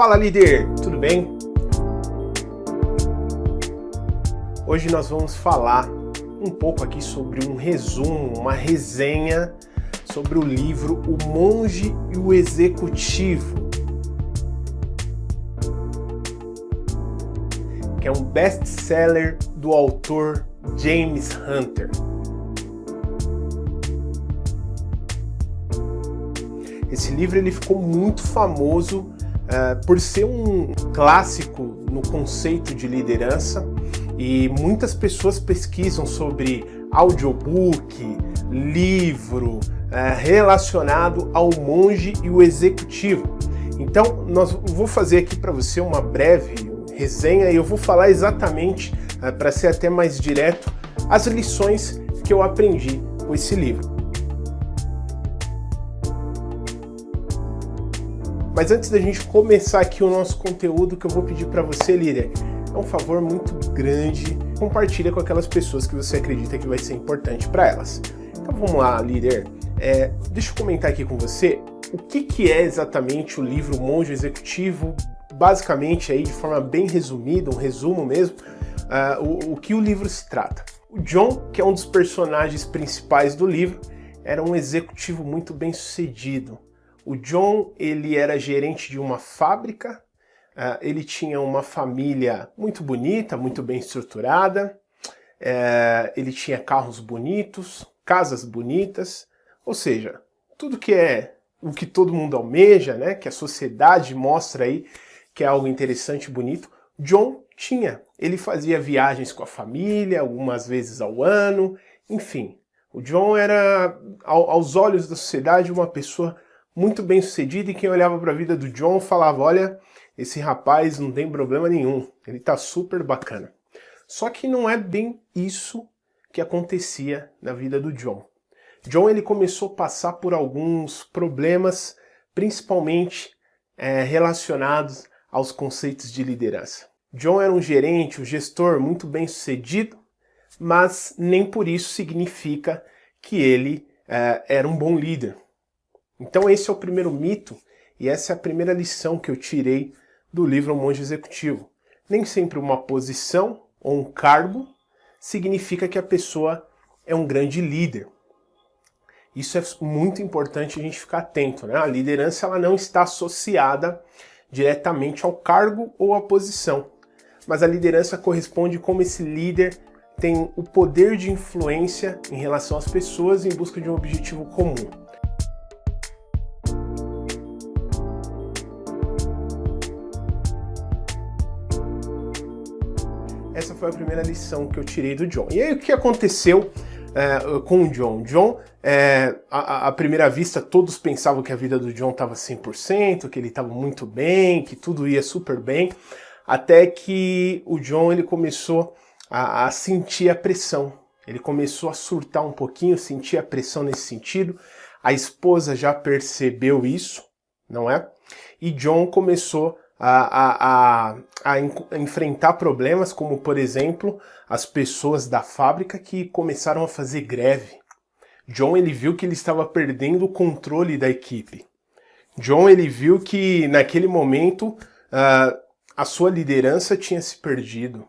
Fala líder, tudo bem? Hoje nós vamos falar um pouco aqui sobre um resumo, uma resenha sobre o livro O Monge e o Executivo, que é um best-seller do autor James Hunter. Esse livro ele ficou muito famoso uh, por ser um clássico no conceito de liderança e muitas pessoas pesquisam sobre audiobook, livro uh, relacionado ao monge e o executivo. Então, nós vou fazer aqui para você uma breve resenha e eu vou falar exatamente, uh, para ser até mais direto, as lições que eu aprendi com esse livro. Mas antes da gente começar aqui o nosso conteúdo, que eu vou pedir para você, líder, é um favor muito grande. Compartilha com aquelas pessoas que você acredita que vai ser importante para elas. Então vamos lá, líder. É, deixa eu comentar aqui com você o que, que é exatamente o livro Monge Executivo, basicamente aí de forma bem resumida, um resumo mesmo, uh, o, o que o livro se trata. O John, que é um dos personagens principais do livro, era um executivo muito bem sucedido o John ele era gerente de uma fábrica, uh, ele tinha uma família muito bonita, muito bem estruturada, uh, ele tinha carros bonitos, casas bonitas, ou seja, tudo que é o que todo mundo almeja, né, que a sociedade mostra aí que é algo interessante e bonito, John tinha. Ele fazia viagens com a família, algumas vezes ao ano, enfim. O John era, aos olhos da sociedade, uma pessoa muito bem sucedido e quem olhava para a vida do John falava: olha, esse rapaz não tem problema nenhum, ele está super bacana. Só que não é bem isso que acontecia na vida do John. John ele começou a passar por alguns problemas, principalmente é, relacionados aos conceitos de liderança. John era um gerente, um gestor muito bem sucedido, mas nem por isso significa que ele é, era um bom líder. Então esse é o primeiro mito e essa é a primeira lição que eu tirei do livro Monge Executivo. Nem sempre uma posição ou um cargo significa que a pessoa é um grande líder. Isso é muito importante a gente ficar atento, né? A liderança ela não está associada diretamente ao cargo ou à posição, mas a liderança corresponde como esse líder tem o poder de influência em relação às pessoas em busca de um objetivo comum. Foi a primeira lição que eu tirei do John. E aí o que aconteceu é, com o John? John, é, à, primeira vista, todos pensavam que a vida do John estava 100%, que ele estava muito bem, que tudo ia super bem, até que o John ele começou a, a sentir a pressão. Ele começou a surtar um pouquinho, sentir a pressão nesse sentido. A esposa já percebeu isso, não é? E John começou a, a, a, enfrentar problemas, como por exemplo as pessoas da fábrica que começaram a fazer greve. John ele viu que ele estava perdendo o controle da equipe. John ele viu que naquele momento uh, a sua liderança tinha se perdido.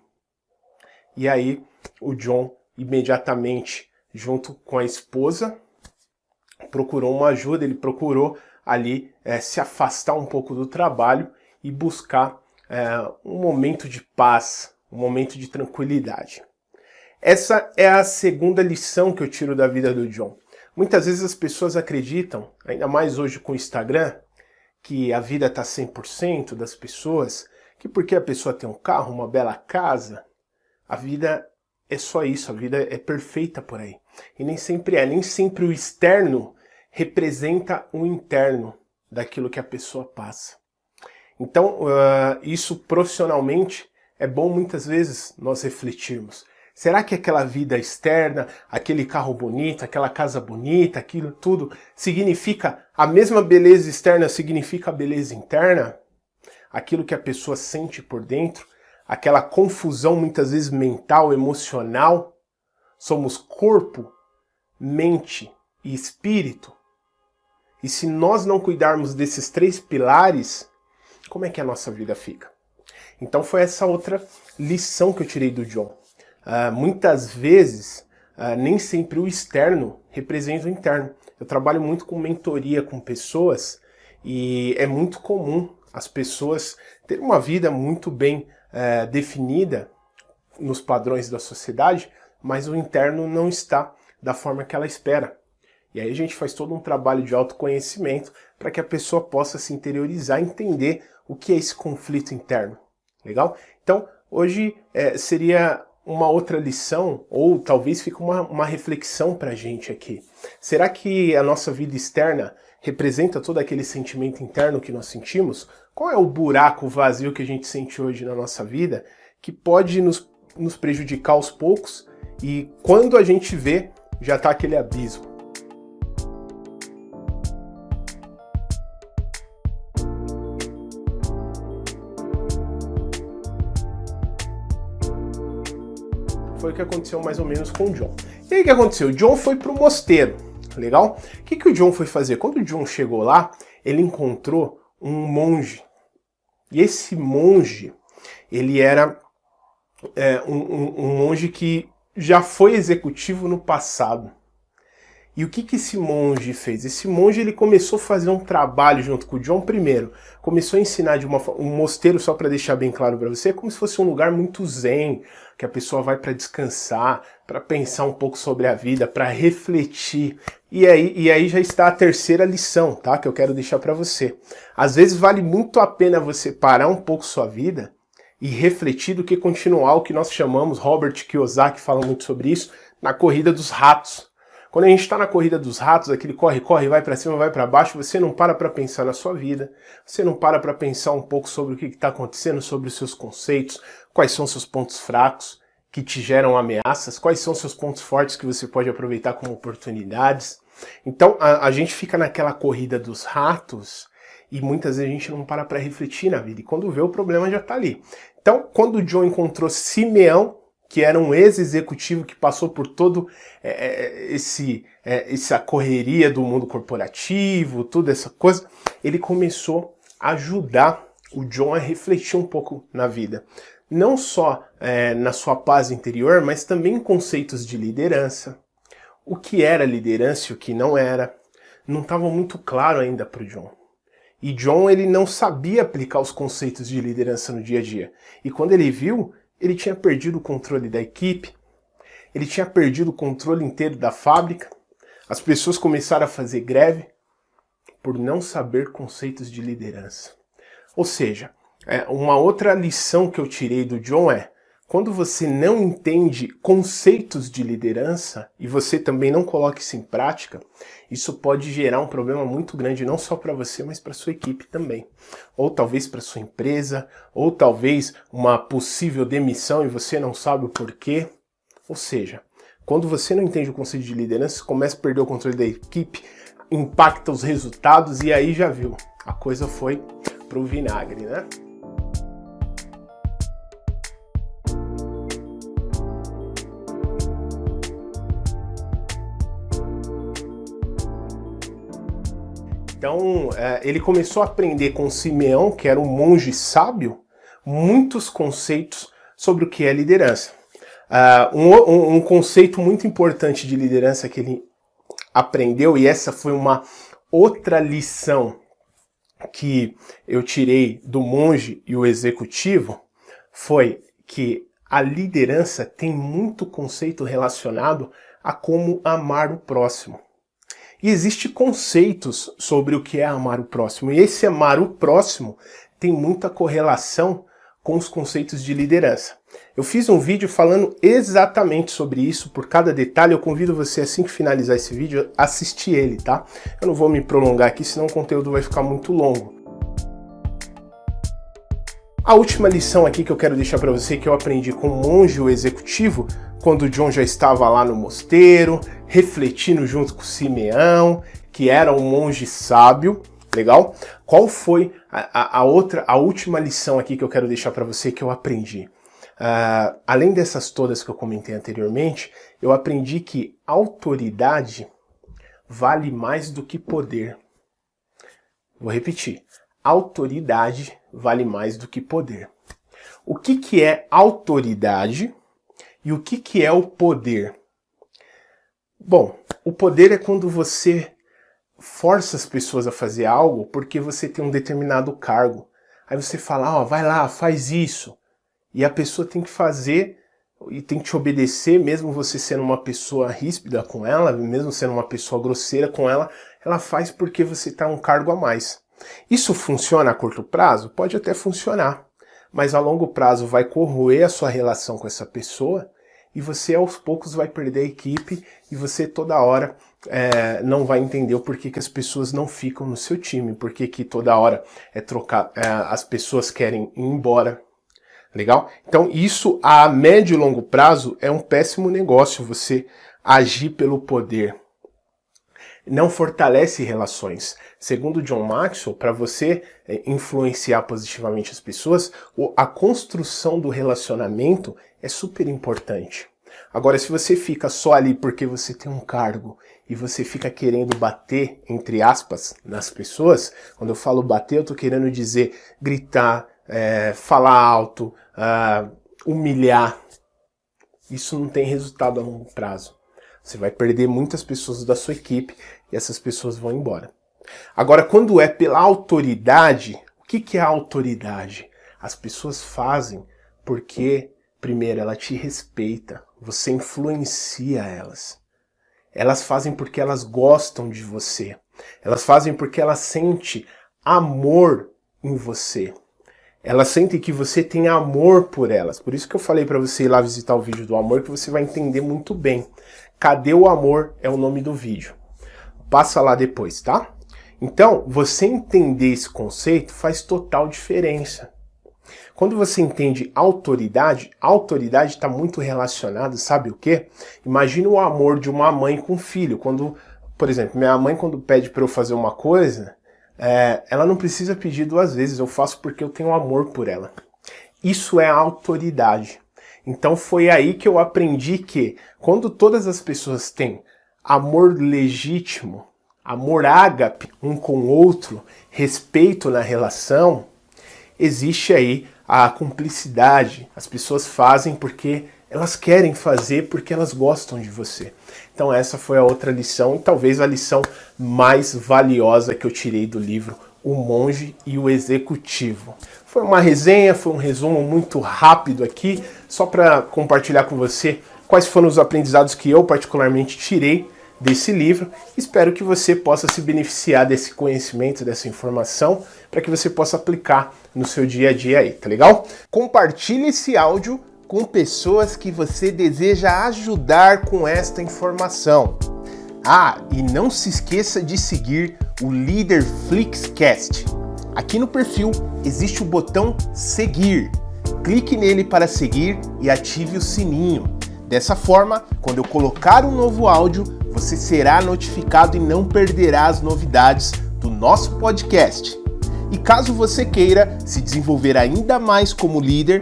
E aí o John imediatamente, junto com a esposa, procurou uma ajuda. Ele procurou ali é, se afastar um pouco do trabalho e buscar é, um momento de paz, um momento de tranquilidade. Essa é a segunda lição que eu tiro da vida do John. Muitas vezes as pessoas acreditam, ainda mais hoje com o Instagram, que a vida está 100% das pessoas, que porque a pessoa tem um carro, uma bela casa, a vida é só isso, a vida é perfeita por aí. E nem sempre é, nem sempre o externo representa o interno daquilo que a pessoa passa. Então, uh, isso profissionalmente é bom muitas vezes nós refletirmos. Será que aquela vida externa, aquele carro bonito, aquela casa bonita, aquilo tudo, significa a mesma beleza externa significa a beleza interna? Aquilo que a pessoa sente por dentro, aquela confusão muitas vezes mental, emocional. Somos corpo, mente e espírito. E se nós não cuidarmos desses três pilares, como é que a nossa vida fica? Então foi essa outra lição que eu tirei do John. Uh, muitas vezes, uh, nem sempre o externo representa o interno. Eu trabalho muito com mentoria com pessoas e é muito comum as pessoas terem uma vida muito bem uh, definida nos padrões da sociedade, mas o interno não está da forma que ela espera. E aí a gente faz todo um trabalho de autoconhecimento para que a pessoa possa se interiorizar, entender o que é esse conflito interno. Legal? Então, hoje é, seria uma outra lição, ou talvez fique uma, uma reflexão para a gente aqui. Será que a nossa vida externa representa todo aquele sentimento interno que nós sentimos? Qual é o buraco vazio que a gente sente hoje na nossa vida que pode nos, nos prejudicar aos poucos e quando a gente vê, já está aquele abismo? Foi o que aconteceu mais ou menos com o John. E aí o que aconteceu? O John foi para o mosteiro, legal? O que, que o John foi fazer? Quando o John chegou lá, ele encontrou um monge. E esse monge, ele era é, um, um, um monge que já foi executivo no passado. E o que, que esse monge fez? Esse monge ele começou a fazer um trabalho junto com o John primeiro. Começou a ensinar de uma um mosteiro, só para deixar bem claro para você, como se fosse um lugar muito zen, que a pessoa vai para descansar, para pensar um pouco sobre a vida, para refletir. E aí, e aí já está a terceira lição, tá? Que eu quero deixar para você. Às vezes vale muito a pena você parar um pouco sua vida e refletir do que continuar o que nós chamamos, Robert Kiyosaki fala muito sobre isso, na corrida dos ratos quando a gente está na corrida dos ratos, aquele corre, corre, vai para cima, vai para baixo, você não para para pensar na sua vida, você não para para pensar um pouco sobre o que está acontecendo, sobre os seus conceitos, quais são seus pontos fracos que te geram ameaças, quais são seus pontos fortes que você pode aproveitar como oportunidades. Então a, a gente fica naquela corrida dos ratos e muitas vezes a gente não para para refletir na vida. E quando vê, o problema já está ali. Então, quando John encontrou Simeão, que era um ex-executivo que passou por todo é, é, esse é, essa correria do mundo corporativo, toda essa coisa, ele começou a ajudar o John a refletir um pouco na vida. Não só é, na sua paz interior, mas também em conceitos de liderança. O que era liderança e o que não era. Não estava muito claro ainda para o John. E John ele não sabia aplicar os conceitos de liderança no dia a dia. E quando ele viu, ele tinha perdido o controle da equipe, ele tinha perdido o controle inteiro da fábrica, as pessoas começaram a fazer greve por não saber conceitos de liderança. Ou seja, é, uma outra lição que eu tirei do John é quando você não entende conceitos de liderança e você também não coloca isso em prática, isso pode gerar um problema muito grande não só para você, mas para sua equipe também. Ou talvez para sua empresa, ou talvez uma possível demissão e você não sabe o porquê. Ou seja, quando você não entende o conceito de liderança, começa a perder o controle da equipe, impacta os resultados e aí já viu, a coisa foi pro vinagre, né? Então, é, ele começou a aprender com Simeão, que era um monge sábio, muitos conceitos sobre o que é liderança. Uh, um, um, conceito muito importante de liderança que ele aprendeu, e essa foi uma outra lição que eu tirei do monge e o executivo, foi que a liderança tem muito conceito relacionado a como amar o próximo. E existem conceitos sobre o que é amar o próximo. E esse amar o próximo tem muita correlação com os conceitos de liderança. Eu fiz um vídeo falando exatamente sobre isso, por cada detalhe. Eu convido você, assim que finalizar esse vídeo, assistir ele, tá? Eu não vou me prolongar aqui, senão o conteúdo vai ficar muito longo. A última lição aqui que eu quero deixar para você que eu aprendi com o monge executivo, quando John já estava lá no mosteiro, refletindo junto com Simeão, que era um monge sábio, legal? Qual foi a, a, outra, a última lição aqui que eu quero deixar para você que eu aprendi? Uh, além dessas todas que eu comentei anteriormente, eu aprendi que autoridade vale mais do que poder. Vou repetir. Autoridade vale mais do que poder. O que, que é autoridade e o que, que é o poder? Bom, o poder é quando você força as pessoas a fazer algo porque você tem um determinado cargo. Aí você fala, ó, oh, vai lá, faz isso. E a pessoa tem que fazer e tem que te obedecer, mesmo você sendo uma pessoa ríspida com ela, mesmo sendo uma pessoa grosseira com ela, ela faz porque você está um cargo a mais. Isso funciona a curto prazo? Pode até funcionar, mas a longo prazo vai corroer a sua relação com essa pessoa e você aos poucos vai perder a equipe e você toda hora é, não vai entender o porquê que as pessoas não ficam no seu time, porquê que toda hora é trocar, é, as pessoas querem ir embora, Legal? Então, isso a médio e longo prazo é um péssimo negócio você agir pelo poder. Não fortalece relações. Segundo John Maxwell, para você eh, influenciar positivamente as pessoas, a construção do relacionamento é super importante. Agora, se você fica só ali porque você tem um cargo e você fica querendo bater, entre aspas, nas pessoas, quando eu falo bater, eu estou querendo dizer gritar, é, falar alto, uh, humilhar. Isso não tem resultado a longo prazo. Você vai perder muitas pessoas da sua equipe e essas pessoas vão embora. Agora, quando é pela autoridade, o que, que é a autoridade? As pessoas fazem porque, primeiro, ela te respeita, você influencia elas. Elas fazem porque elas gostam de você. Elas fazem porque elas sentem amor em você. Elas sentem que você tem amor por elas. Por isso que eu falei para você ir lá visitar o vídeo do amor, que você vai entender muito bem. Cadê o amor é o nome do vídeo. Passa lá depois, tá? Então, você entender esse conceito faz total diferença. Quando você entende autoridade, autoridade está muito relacionado, sabe o quê? Imagina o amor de uma mãe com um filho. Quando, por exemplo, minha mãe quando pede para eu fazer uma coisa, é, ela não precisa pedir duas vezes, eu faço porque eu tenho amor por ela. Isso é autoridade. Então foi aí que eu aprendi que quando todas as pessoas têm amor legítimo, amor ágape um com o outro, respeito na relação, existe aí a cumplicidade. As pessoas fazem porque elas querem fazer porque elas gostam de você. Então essa foi a outra lição e talvez a lição mais valiosa que eu tirei do livro O Monge e o Executivo. Foi uma resenha, foi um resumo muito rápido aqui, só para compartilhar com você quais foram os aprendizados que eu particularmente tirei desse livro. Espero que você possa se beneficiar desse conhecimento, dessa informação, para que você possa aplicar no seu dia a dia aí, tá legal? Compartilhe esse áudio com pessoas que você deseja ajudar com esta informação. Ah, e não se esqueça de seguir o Líder Flixcast. Aqui no perfil existe o botão seguir. Clique nele para seguir e ative o sininho. Dessa forma, quando eu colocar um novo áudio, você será notificado e não perderá as novidades do nosso podcast. E caso você queira se desenvolver ainda mais como líder,